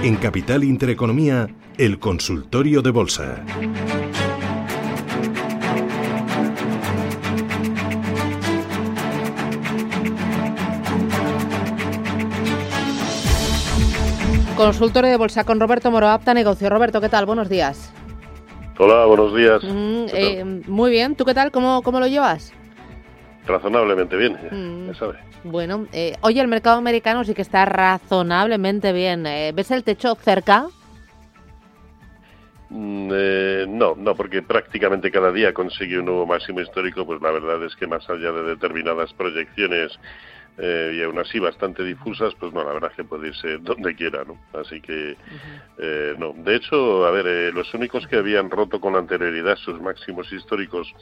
En Capital Intereconomía, el consultorio de bolsa. Consultorio de bolsa con Roberto Moro, apta negocio. Roberto, ¿qué tal? Buenos días. Hola, buenos días. Mm, eh, muy bien, ¿tú qué tal? ¿Cómo, cómo lo llevas? Razonablemente bien, ya Mm. sabe. Bueno, eh, oye, el mercado americano sí que está razonablemente bien. Eh, ¿Ves el techo cerca? Mm, eh, no, no, porque prácticamente cada día consigue un nuevo máximo histórico, pues la verdad es que más allá de determinadas proyecciones eh, y aún así bastante difusas, pues no, la verdad es que puede irse donde quiera, ¿no? Así que, eh, no. De hecho, a ver, eh, los únicos que habían roto con anterioridad sus máximos históricos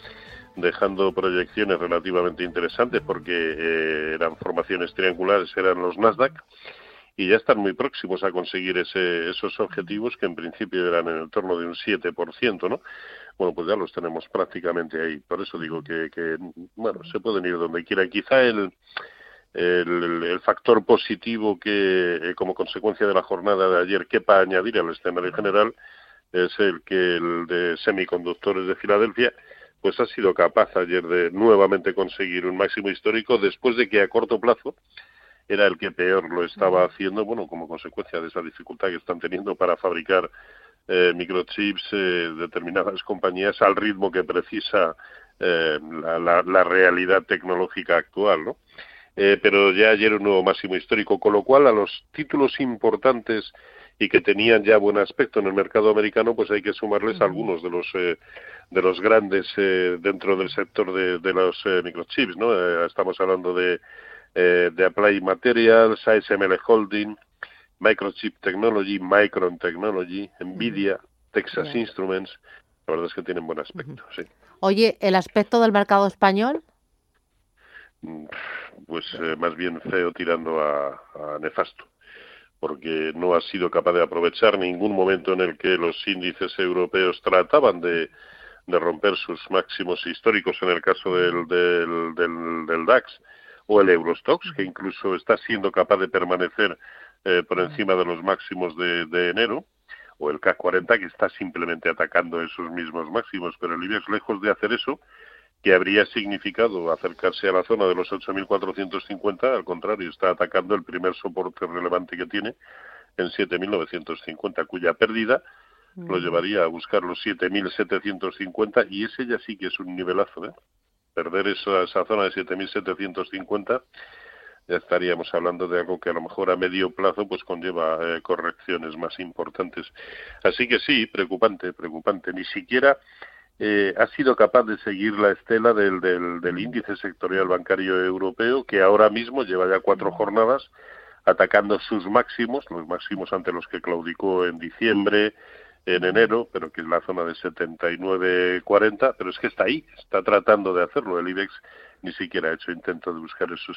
dejando proyecciones relativamente interesantes porque eh, eran formaciones triangulares, eran los Nasdaq, y ya están muy próximos a conseguir ese, esos objetivos que en principio eran en el torno de un 7%, ¿no? Bueno, pues ya los tenemos prácticamente ahí. Por eso digo que, que bueno, se pueden ir donde quieran. Quizá el, el, el factor positivo que, eh, como consecuencia de la jornada de ayer, quepa añadir al escenario general es el que el de semiconductores de Filadelfia pues ha sido capaz ayer de nuevamente conseguir un máximo histórico después de que a corto plazo era el que peor lo estaba haciendo, bueno, como consecuencia de esa dificultad que están teniendo para fabricar eh, microchips eh, determinadas compañías al ritmo que precisa eh, la, la, la, realidad tecnológica actual, ¿no? Eh, pero ya ayer un nuevo máximo histórico, con lo cual a los títulos importantes y que tenían ya buen aspecto en el mercado americano, pues hay que sumarles algunos de los eh, de los grandes eh, dentro del sector de, de los eh, microchips, ¿no? Eh, estamos hablando de eh, de Applied Materials, ASML Holding, Microchip Technology, Micron Technology, Nvidia, Texas Bien. Instruments. La verdad es que tienen buen aspecto, sí. Oye, ¿el aspecto del mercado español? Mm, Pues eh, más bien feo tirando a, a nefasto, porque no ha sido capaz de aprovechar ningún momento en el que los índices europeos trataban de, de romper sus máximos históricos, en el caso del, del, del, del DAX o el Eurostox, que incluso está siendo capaz de permanecer eh, por encima de los máximos de, de enero, o el CAC 40 que está simplemente atacando esos mismos máximos, pero el IBEX lejos de hacer eso, que habría significado acercarse a la zona de los 8.450, al contrario, está atacando el primer soporte relevante que tiene en 7.950, cuya pérdida lo llevaría a buscar los 7.750 y ese ya sí que es un nivelazo, ¿eh? Perder esa, esa zona de 7.750 ya estaríamos hablando de algo que a lo mejor a medio plazo pues conlleva eh, correcciones más importantes. Así que sí, preocupante, preocupante. Ni siquiera eh, ha sido capaz de seguir la estela del, del, del índice sectorial bancario europeo, que ahora mismo lleva ya cuatro jornadas atacando sus máximos, los máximos ante los que claudicó en diciembre, en enero, pero que es la zona de 79.40, pero es que está ahí, está tratando de hacerlo. El IBEX ni siquiera ha hecho intento de buscar esos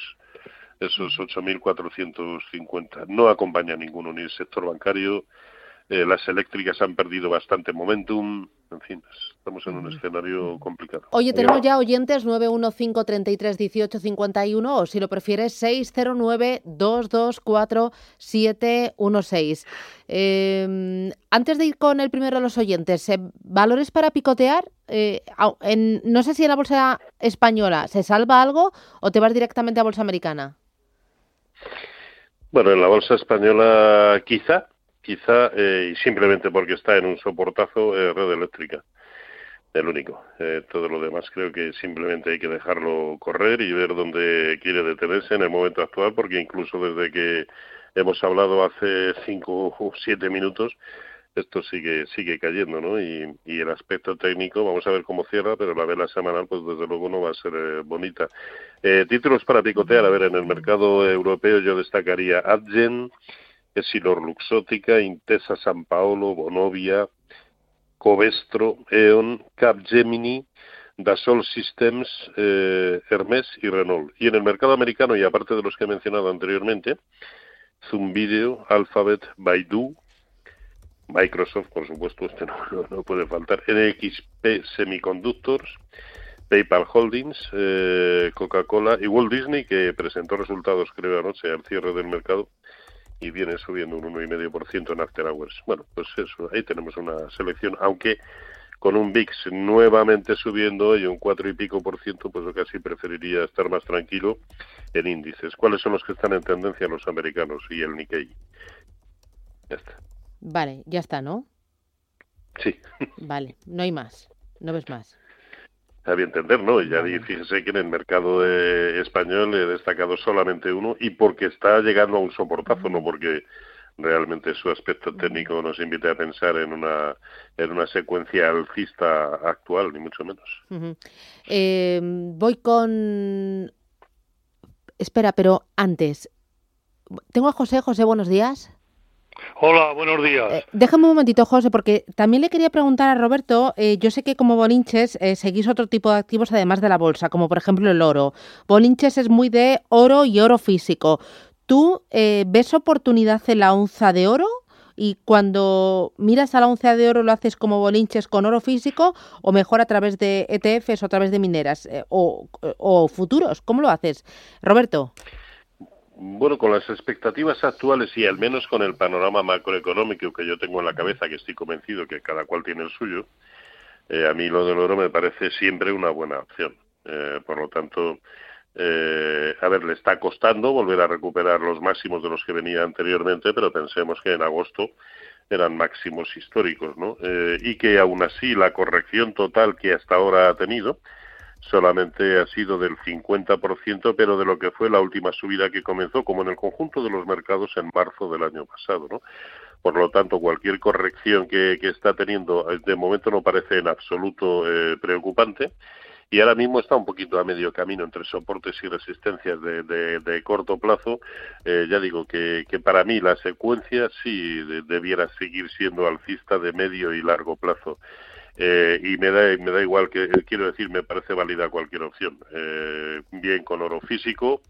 esos 8.450. No acompaña ninguno, ni el sector bancario, eh, las eléctricas han perdido bastante momentum, en fin, estamos en un escenario complicado. Oye, tenemos ya oyentes 915331851 o si lo prefieres 609224716. Eh, antes de ir con el primero de los oyentes, eh, ¿valores para picotear? Eh, en, no sé si en la bolsa española se salva algo o te vas directamente a bolsa americana. Bueno, en la bolsa española quizá, quizá, eh, simplemente porque está en un soportazo, eh, red eléctrica. El único. Eh, todo lo demás creo que simplemente hay que dejarlo correr y ver dónde quiere detenerse en el momento actual, porque incluso desde que hemos hablado hace cinco o siete minutos, esto sigue sigue cayendo, ¿no? Y, y el aspecto técnico, vamos a ver cómo cierra, pero la vela semanal, pues desde luego no va a ser eh, bonita. Eh, títulos para picotear, a ver, en el mercado europeo yo destacaría Adyen, Essilor Luxótica, Intesa San Paolo, Bonovia, Covestro, E.ON, Capgemini, Dassault Systems, eh, Hermes y Renault. Y en el mercado americano, y aparte de los que he mencionado anteriormente, Zoom Video, Alphabet, Baidu, Microsoft, por supuesto, este no, no, no puede faltar, NXP Semiconductors, PayPal Holdings, eh, Coca-Cola y Walt Disney, que presentó resultados, creo, anoche al cierre del mercado y viene subiendo un 1,5% en after hours. Bueno, pues eso, ahí tenemos una selección, aunque con un VIX nuevamente subiendo y un 4 y pico por ciento, pues yo casi preferiría estar más tranquilo en índices. ¿Cuáles son los que están en tendencia? Los americanos y el Nikkei. Ya está. Vale, ya está, ¿no? Sí. Vale, no hay más, no ves más. A entender, ¿no? Ya fíjese que en el mercado español he destacado solamente uno y porque está llegando a un soportazo, no porque realmente su aspecto técnico nos invite a pensar en una en una secuencia alcista actual, ni mucho menos. Eh, voy con... Espera, pero antes. Tengo a José. José, buenos días. Hola, buenos días. Eh, déjame un momentito, José, porque también le quería preguntar a Roberto, eh, yo sé que como Bolinches eh, seguís otro tipo de activos además de la bolsa, como por ejemplo el oro. Bolinches es muy de oro y oro físico. ¿Tú ves oportunidad en la onza de oro? Y cuando miras a la onza de oro, ¿lo haces como bolinches con oro físico o mejor a través de ETFs o a través de mineras o, o futuros? ¿Cómo lo haces? Roberto. Bueno, con las expectativas actuales y al menos con el panorama macroeconómico que yo tengo en la cabeza, que estoy convencido que cada cual tiene el suyo, eh, a mí lo del oro me parece siempre una buena opción. Eh, por lo tanto, eh, a ver, le está costando volver a recuperar los máximos de los que venía anteriormente, pero pensemos que en agosto eran máximos históricos, ¿no? y que aún así la corrección total que hasta ahora ha tenido, solamente ha sido del 50%, pero de lo que fue la última subida que comenzó, como en el conjunto de los mercados en marzo del año pasado, ¿no? Por lo tanto, cualquier corrección que, está teniendo, eh, de momento no parece en absoluto eh, preocupante y ahora mismo está un poquito a medio camino entre soportes y resistencias de, de, corto plazo. Eh, ya digo que, que, para mí la secuencia sí debiera seguir siendo alcista de medio y largo plazo. Eh, y me da, me da igual que, quiero decir, me parece válida cualquier opción. Eh, bien con oro físico,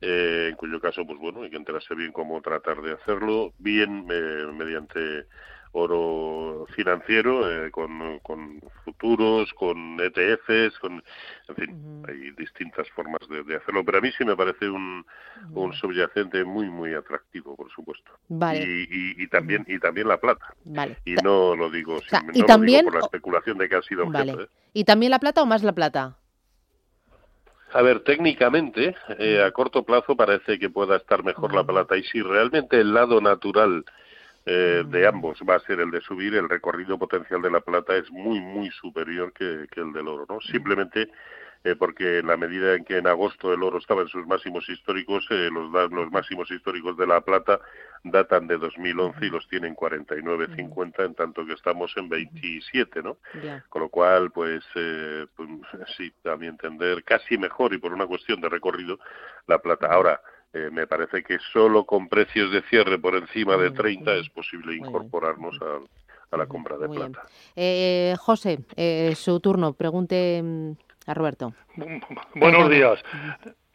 eh, en cuyo caso, pues bueno, hay que enterarse bien cómo tratar de hacerlo, bien mediante oro financiero, eh, con, con, futuros, con ETFs, con, en fin, hay distintas formas de, hacerlo, pero a mí sí me parece un, un subyacente muy, muy atractivo, por supuesto. Y, y, también, y también la plata. Y no lo digo, y también, por la especulación de que ha sido objeto. ¿eh? ¿Y también la plata o más la plata? A ver, técnicamente, eh, a corto plazo parece que pueda estar mejor la plata y si realmente el lado natural eh, de ambos. Va a ser el de subir, el recorrido potencial de la plata es muy, muy superior que, el del oro, ¿no? Simplemente eh, porque en la medida en que en agosto el oro estaba en sus máximos históricos, eh, los, los máximos históricos de la plata datan de 2011 y los tienen 49.50, en tanto que estamos en 27, ¿no? Con lo cual, pues, pues sí, a mi entender, casi mejor y por una cuestión de recorrido, la plata. Ahora, eh, me parece que solo con precios de cierre por encima de 30 es posible incorporarnos a, la compra de plata. Eh, José, eh, su turno. Pregunte mm, a Roberto. Buenos días.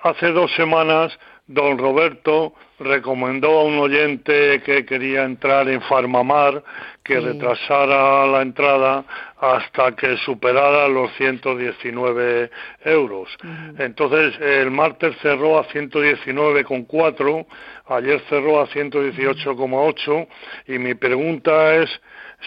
Hace dos semanas don Roberto recomendó a un oyente que quería entrar en Farmamar que retrasara la entrada hasta que superara los 119 euros. Entonces el martes cerró a 119,4, ayer cerró a 118,8 y mi pregunta es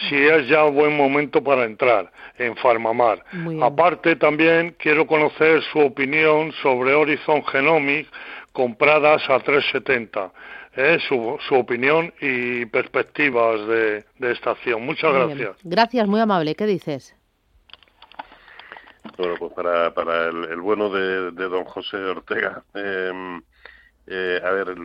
si es ya un buen momento para entrar en Farmamar. Aparte también quiero conocer su opinión sobre Horizon Genomics compradas a 370. ¿eh? Su, su, opinión y perspectivas de, esta acción. Muchas gracias. Gracias, muy amable. ¿Qué dices? Bueno, pues para, para el, bueno de, don José Ortega, em, eh, a ver,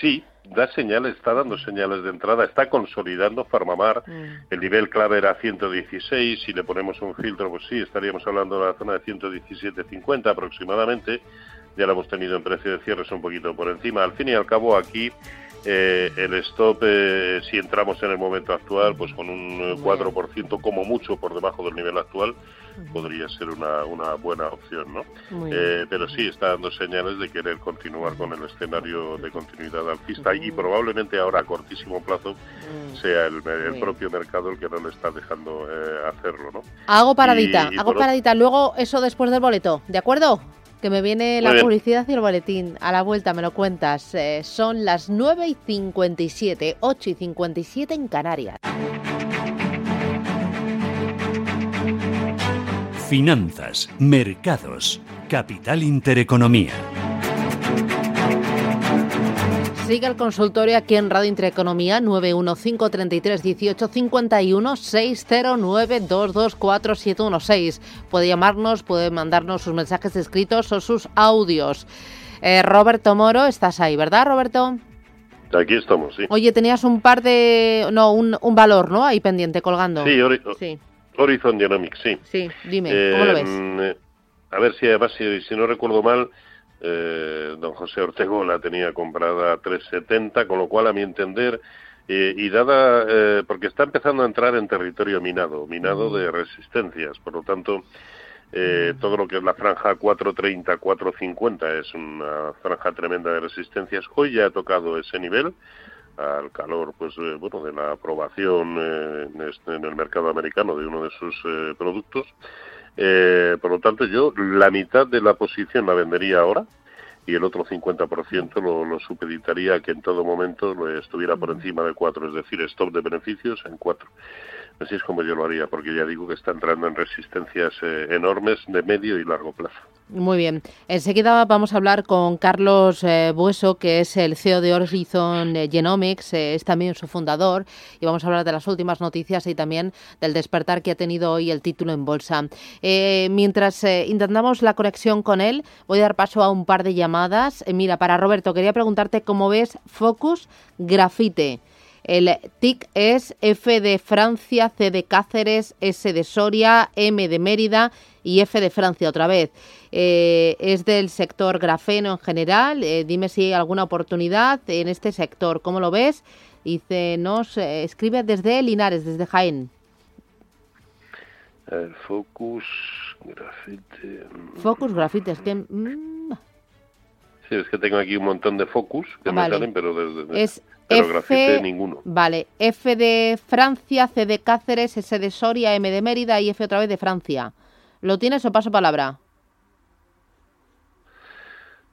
sí, da señales, está dando señales de entrada, está consolidando Farmamar. Mm. El nivel clave era 116, si le ponemos un filtro, pues sí, estaríamos hablando de la zona de 117.50 aproximadamente. Ya lo hemos tenido en precio de cierres un poquito por encima. Al fin y al cabo, aquí eh, el stop, eh, si entramos en el momento actual, pues con un 4% como mucho por debajo del nivel actual, podría ser una, una buena opción, ¿no? Eh, pero sí está dando señales de querer continuar con el escenario de continuidad alcista y probablemente ahora a cortísimo plazo sea el, propio mercado el que no le está dejando hacerlo, ¿no? Hago paradita, hago paradita. Luego eso después del boleto, ¿de acuerdo? Que me viene la publicidad y el boletín. A la vuelta me lo cuentas. Eh, son las 9 y 57, 8 y 57 en Canarias. Finanzas, mercados, capital intereconomía. Sigue el consultorio aquí en Radio Intereconomía 915331851 609224716. Puede llamarnos, puede mandarnos sus mensajes escritos o sus audios. Eh, Roberto Moro, estás ahí, ¿verdad, Roberto? Aquí estamos, sí. Oye, tenías un par de... No, un, valor, ¿no? Ahí pendiente, colgando. Sí, Horizon Dynamics, sí. Sí, dime, ¿cómo lo ves? Eh, a ver si además, si no recuerdo mal, eh, don José Ortego la tenía comprada a 370, con lo cual, a mi entender, eh, y dada, eh, porque está empezando a entrar en territorio minado, minado de resistencias, por lo tanto, todo lo que es la franja 430, 450 es una franja tremenda de resistencias. Hoy ya ha tocado ese nivel al calor, pues bueno, de la aprobación este, en, el mercado americano de uno de sus productos. Eh, por lo tanto, yo la mitad de la posición la vendería ahora y el otro 50% lo, lo supeditaría a que en todo momento estuviera por encima de 4, es decir, stop de beneficios en 4. Así es como yo lo haría, porque ya digo que está entrando en resistencias eh, enormes de medio y largo plazo. Muy bien. Enseguida vamos a hablar con Carlos eh, Bueso, que es el CEO de Horizon eh, Genomics, es también su fundador, y vamos a hablar de las últimas noticias y también del despertar que ha tenido hoy el título en bolsa. mientras intentamos la conexión con él, voy a dar paso a un par de llamadas. mira, para Roberto, quería preguntarte cómo ves Focus Grafite. El TIC es F de Francia, C de Cáceres, S de Soria, M de Mérida y F de Francia otra vez. Eh, es del sector grafeno en general. Eh, dime si hay alguna oportunidad en este sector. ¿Cómo lo ves? Dice, nos eh, escribe desde Linares, desde Jaén. El Focus Grafite. Focus Grafite, es que... Mm. Es que tengo aquí un montón de Focus que me salen, pero desde... Es F, ninguno. Vale, F de Francia, C de Cáceres, S de Soria, M de Mérida y F otra vez de Francia. ¿Lo tienes o paso palabra?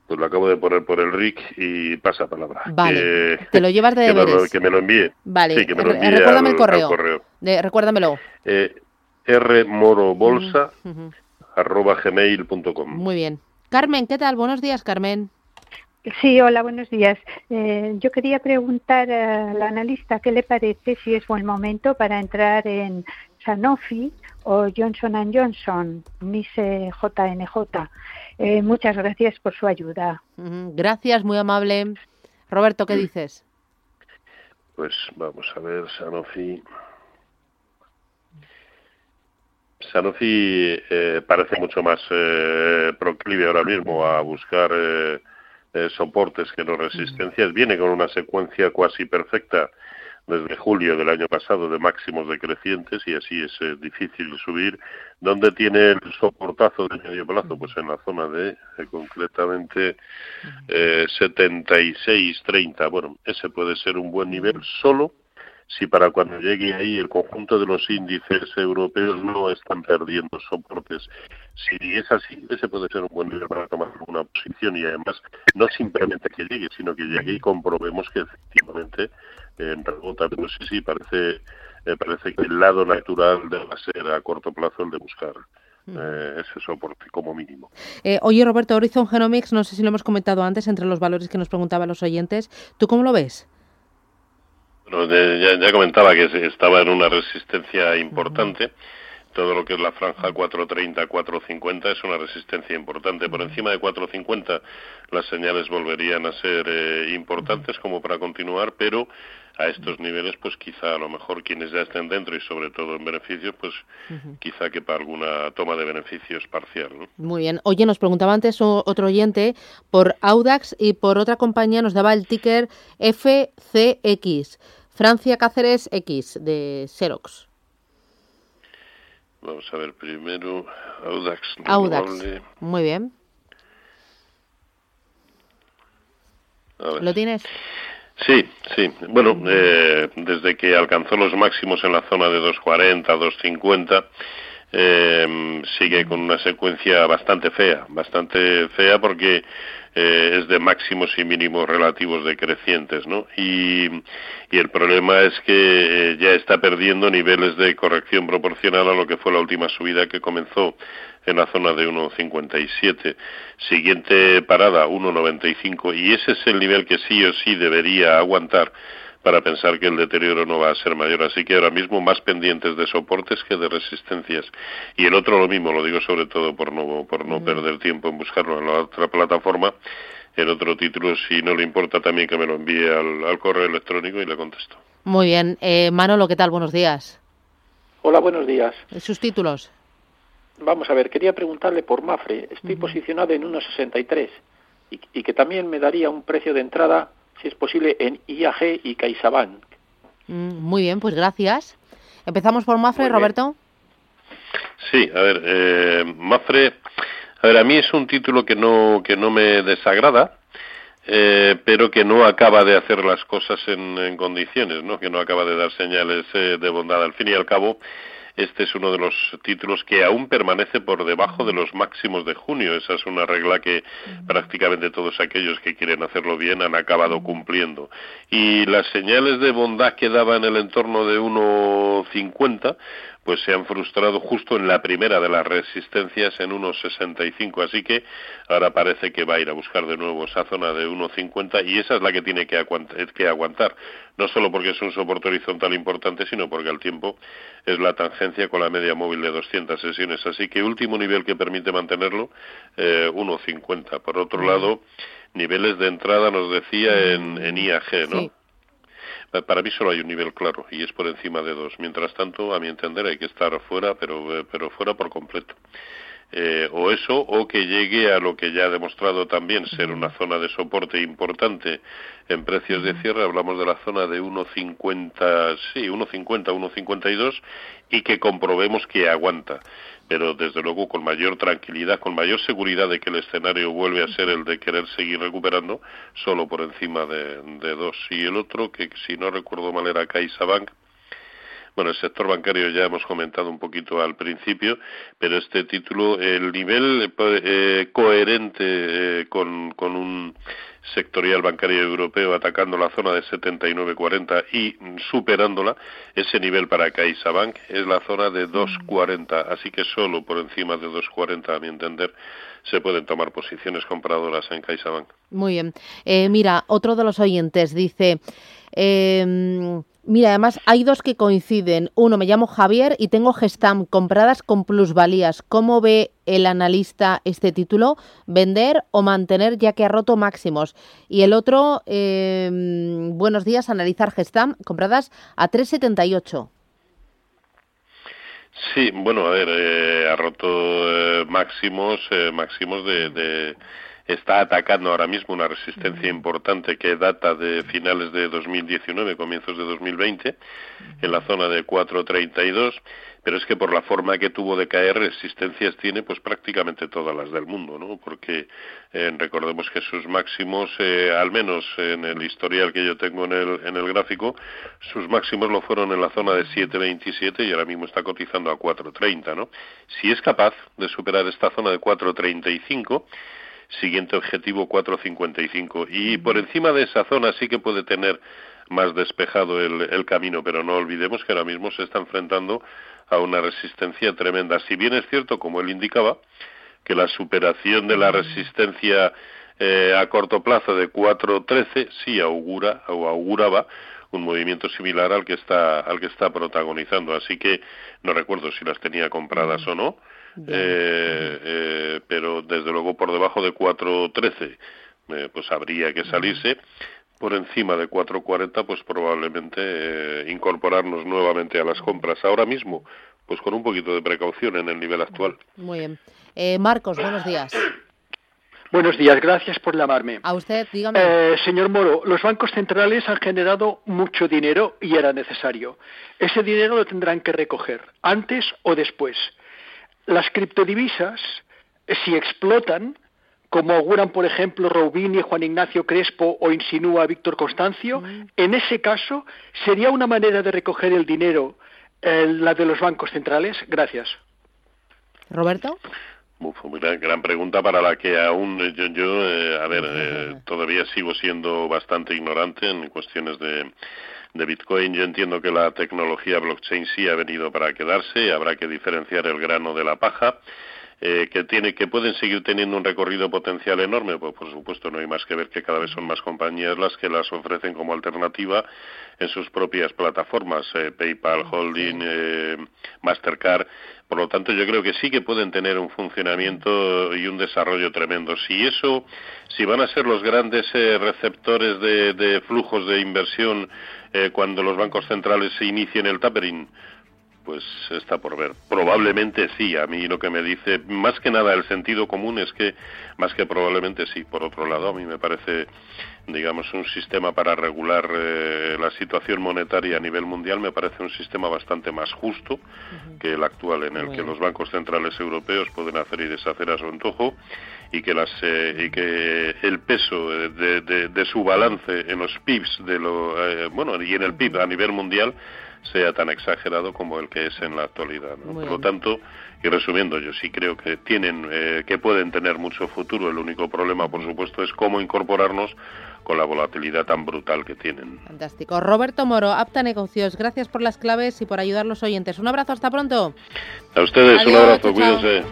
Pues lo acabo de poner por el RIC y pasa palabra. Vale, te lo llevas de deberes. Que me lo, envíe. Vale, sí, que me lo envíe recuérdame el correo. recuérdamelo. Eh, rmorobolsa arroba gmail.com. Muy bien. Carmen, ¿qué tal? Buenos días, Carmen. Sí, hola, buenos días. Eh, yo quería preguntar al analista qué le parece si es buen momento para entrar en Sanofi o Johnson Johnson, NICE JNJ. Eh, muchas gracias por su ayuda. Gracias, muy amable. Roberto, ¿qué dices? Pues vamos a ver, Sanofi. Sanofi eh, parece mucho más eh, proclive ahora mismo a buscar eh, soportes que no resistencias. Viene con una secuencia cuasi perfecta desde julio del año pasado de máximos decrecientes y así es eh, difícil subir. ¿Dónde tiene el soportazo de medio plazo? Pues en la zona de eh, concretamente eh, 76-30. Bueno, ese puede ser un buen nivel solo si para cuando llegue ahí el conjunto de los índices europeos no están perdiendo soportes. Si es así, ese puede ser un buen nivel para tomar alguna posición y además no simplemente que llegue, sino que llegue y comprobemos que efectivamente en eh, rebota. Pero sí, sí, parece, eh, parece que el lado natural debe ser a corto plazo el de buscar mm. eh, ese soporte como mínimo. oye, Roberto, Horizon Genomics, no sé si lo hemos comentado antes entre los valores que nos preguntaban los oyentes. ¿Tú cómo lo ves? Ya, comentaba que estaba en una resistencia importante. Todo lo que es la franja 430-450 es una resistencia importante. Por encima de 450 las señales volverían a ser eh, importantes como para continuar, pero a estos niveles, pues quizá a lo mejor quienes ya estén dentro y sobre todo en beneficios, pues quizá que para alguna toma de beneficios parcial. Muy bien. Oye, nos preguntaba antes otro oyente por Audax y por otra compañía nos daba el ticker FCX. Francia Cáceres X de Xerox. Vamos a ver primero Audax. Audax. Muy bien. ¿Lo tienes? Sí, sí. Bueno, eh, desde que alcanzó los máximos en la zona de 240, 250, eh, sigue con una secuencia bastante fea, bastante fea porque eh, es de máximos y mínimos relativos decrecientes, ¿no? Y, y el problema es que eh, ya está perdiendo niveles de corrección proporcional a lo que fue la última subida que comenzó en la zona de 1,57. Siguiente parada, 1,95. Y ese es el nivel que sí o sí debería aguantar para pensar que el deterioro no va a ser mayor. Así que ahora mismo más pendientes de soportes que de resistencias. Y el otro lo mismo, lo digo sobre todo por no, por no mm. perder tiempo en buscarlo en la otra plataforma. El otro título, si no le importa también que me lo envíe al, correo electrónico y le contesto. Muy bien. Eh, Manolo, ¿qué tal? Buenos días. Hola, buenos días. ¿Sus títulos? Vamos a ver, quería preguntarle por Mafre. Estoy posicionado en 1,63 y, y que también me daría un precio de entrada si es posible, en IAG y CaixaBank. Mm, muy bien, pues gracias. Empezamos por Mafre, Roberto. Sí, a ver, eh, Mafre, a ver, a mí es un título que no, que no me desagrada, eh, pero que no acaba de hacer las cosas en, condiciones, ¿no? que no acaba de dar señales eh, de bondad. Al fin y al cabo, este es uno de los títulos que aún permanece por debajo de los máximos de junio. Esa es una regla que prácticamente todos aquellos que quieren hacerlo bien han acabado cumpliendo. Y las señales de bondad que daba en el entorno de 1,50 pues se han frustrado justo en la primera de las resistencias en 1,65. Así que ahora parece que va a ir a buscar de nuevo esa zona de 1,50 y esa es la que tiene que, aguantar. No solo porque es un soporte horizontal importante, sino porque al tiempo es la tangencia con la media móvil de 200 sesiones. Así que último nivel que permite mantenerlo, eh, 1,50. Por otro lado, niveles de entrada nos decía en, en IAG, ¿no? Para mí solo hay un nivel claro y es por encima de dos. Mientras tanto, a mi entender, hay que estar fuera, pero, eh, pero fuera por completo. Eh, o eso, o que llegue a lo que ya ha demostrado también ser una zona de soporte importante en precios de cierre, hablamos de la zona de 1,50, sí, 1,50, 1,52, y que comprobemos que aguanta. Pero desde luego con mayor tranquilidad, con mayor seguridad de que el escenario vuelve a ser el de querer seguir recuperando, solo por encima de, dos. Y el otro, que si no recuerdo mal era CaixaBank, bueno, el sector bancario ya hemos comentado un poquito al principio, pero este título, el nivel eh, coherente eh, con, con un sectorial bancario europeo atacando la zona de 79.40 y superándola, ese nivel para CaixaBank es la zona de 2.40, así que solo por encima de 2.40, a mi entender, se pueden tomar posiciones compradoras en CaixaBank. Muy bien. Eh, mira, otro de los oyentes dice... Eh, Mira, además hay dos que coinciden. Uno, me llamo Javier y tengo Gestam compradas con plusvalías. ¿Cómo ve el analista este título? ¿Vender o mantener ya que ha roto máximos? Y el otro, em, buenos días, analizar Gestam compradas a 3,78. Sí, bueno, a ver, eh, ha roto eh, máximos, eh, máximos de está atacando ahora mismo una resistencia importante que data de finales de 2019, comienzos de 2020, en la zona de 432, pero es que por la forma que tuvo de caer, resistencias tiene pues prácticamente todas las del mundo, ¿no? Porque eh, recordemos que sus máximos, eh, al menos en el historial que yo tengo en el, en el gráfico, sus máximos lo fueron en la zona de 7.27 y ahora mismo está cotizando a 4.30, ¿no? Si es capaz de superar esta zona de 4.35, siguiente objetivo 4.55. Y por encima de esa zona sí que puede tener más despejado el, el, camino, pero no olvidemos que ahora mismo se está enfrentando a una resistencia tremenda. Si bien es cierto, como él indicaba, que la superación de la resistencia eh, a corto plazo de 4.13 sí augura o auguraba un movimiento similar al que está al que está protagonizando. Así que no recuerdo si las tenía compradas o no eh, eh, pero desde luego por debajo de 4.13 eh, pues habría que salirse. Por encima de 4.40 pues probablemente eh, incorporarnos nuevamente a las compras. Ahora mismo pues con un poquito de precaución en el nivel actual. Muy bien. Marcos, buenos días. Buenos días, gracias por llamarme. A usted, dígame. señor Moro, los bancos centrales han generado mucho dinero y era necesario. Ese dinero lo tendrán que recoger, antes o después. Las criptodivisas, eh, si explotan, como auguran, por ejemplo, Roubini, Juan Ignacio Crespo o insinúa Víctor Constancio, mm. en ese caso, ¿sería una manera de recoger el dinero eh, la de los bancos centrales? Gracias. Roberto. Uf, gran, gran, pregunta para la que aún yo, yo eh, a ver, eh, todavía sigo siendo bastante ignorante en cuestiones de, de Bitcoin. Yo entiendo que la tecnología blockchain sí ha venido para quedarse, habrá que diferenciar el grano de la paja. Eh, que tiene que pueden seguir teniendo un recorrido potencial enorme pues por supuesto no hay más que ver que cada vez son más compañías las que las ofrecen como alternativa en sus propias plataformas eh, PayPal Holding eh, Mastercard. Por lo tanto yo creo que sí que pueden tener un funcionamiento y un desarrollo tremendo. Si eso si van a ser los grandes eh, receptores de, de, flujos de inversión eh, cuando los bancos centrales se inicien el tapering pues está por ver. Probablemente sí. A mí lo que me dice, más que nada el sentido común es que, más que probablemente sí. Por otro lado, a mí me parece, digamos, un sistema para regular eh, la situación monetaria a nivel mundial, me parece un sistema bastante más justo que el actual, en el que los bancos centrales europeos pueden hacer y deshacer a su antojo y que las eh, y que el peso de, de, de, su balance en los PIBs de lo eh, bueno y en el PIB a nivel mundial sea tan exagerado como el que es en la actualidad. ¿no? Por lo tanto, y resumiendo, yo sí creo que tienen, eh, que pueden tener mucho futuro. El único problema, por supuesto, es cómo incorporarnos con la volatilidad tan brutal que tienen. Fantástico. Roberto Moro, Apta Negocios, gracias por las claves y por ayudar a los oyentes. Un abrazo, hasta pronto. A ustedes, Adiós, un abrazo, cuídense.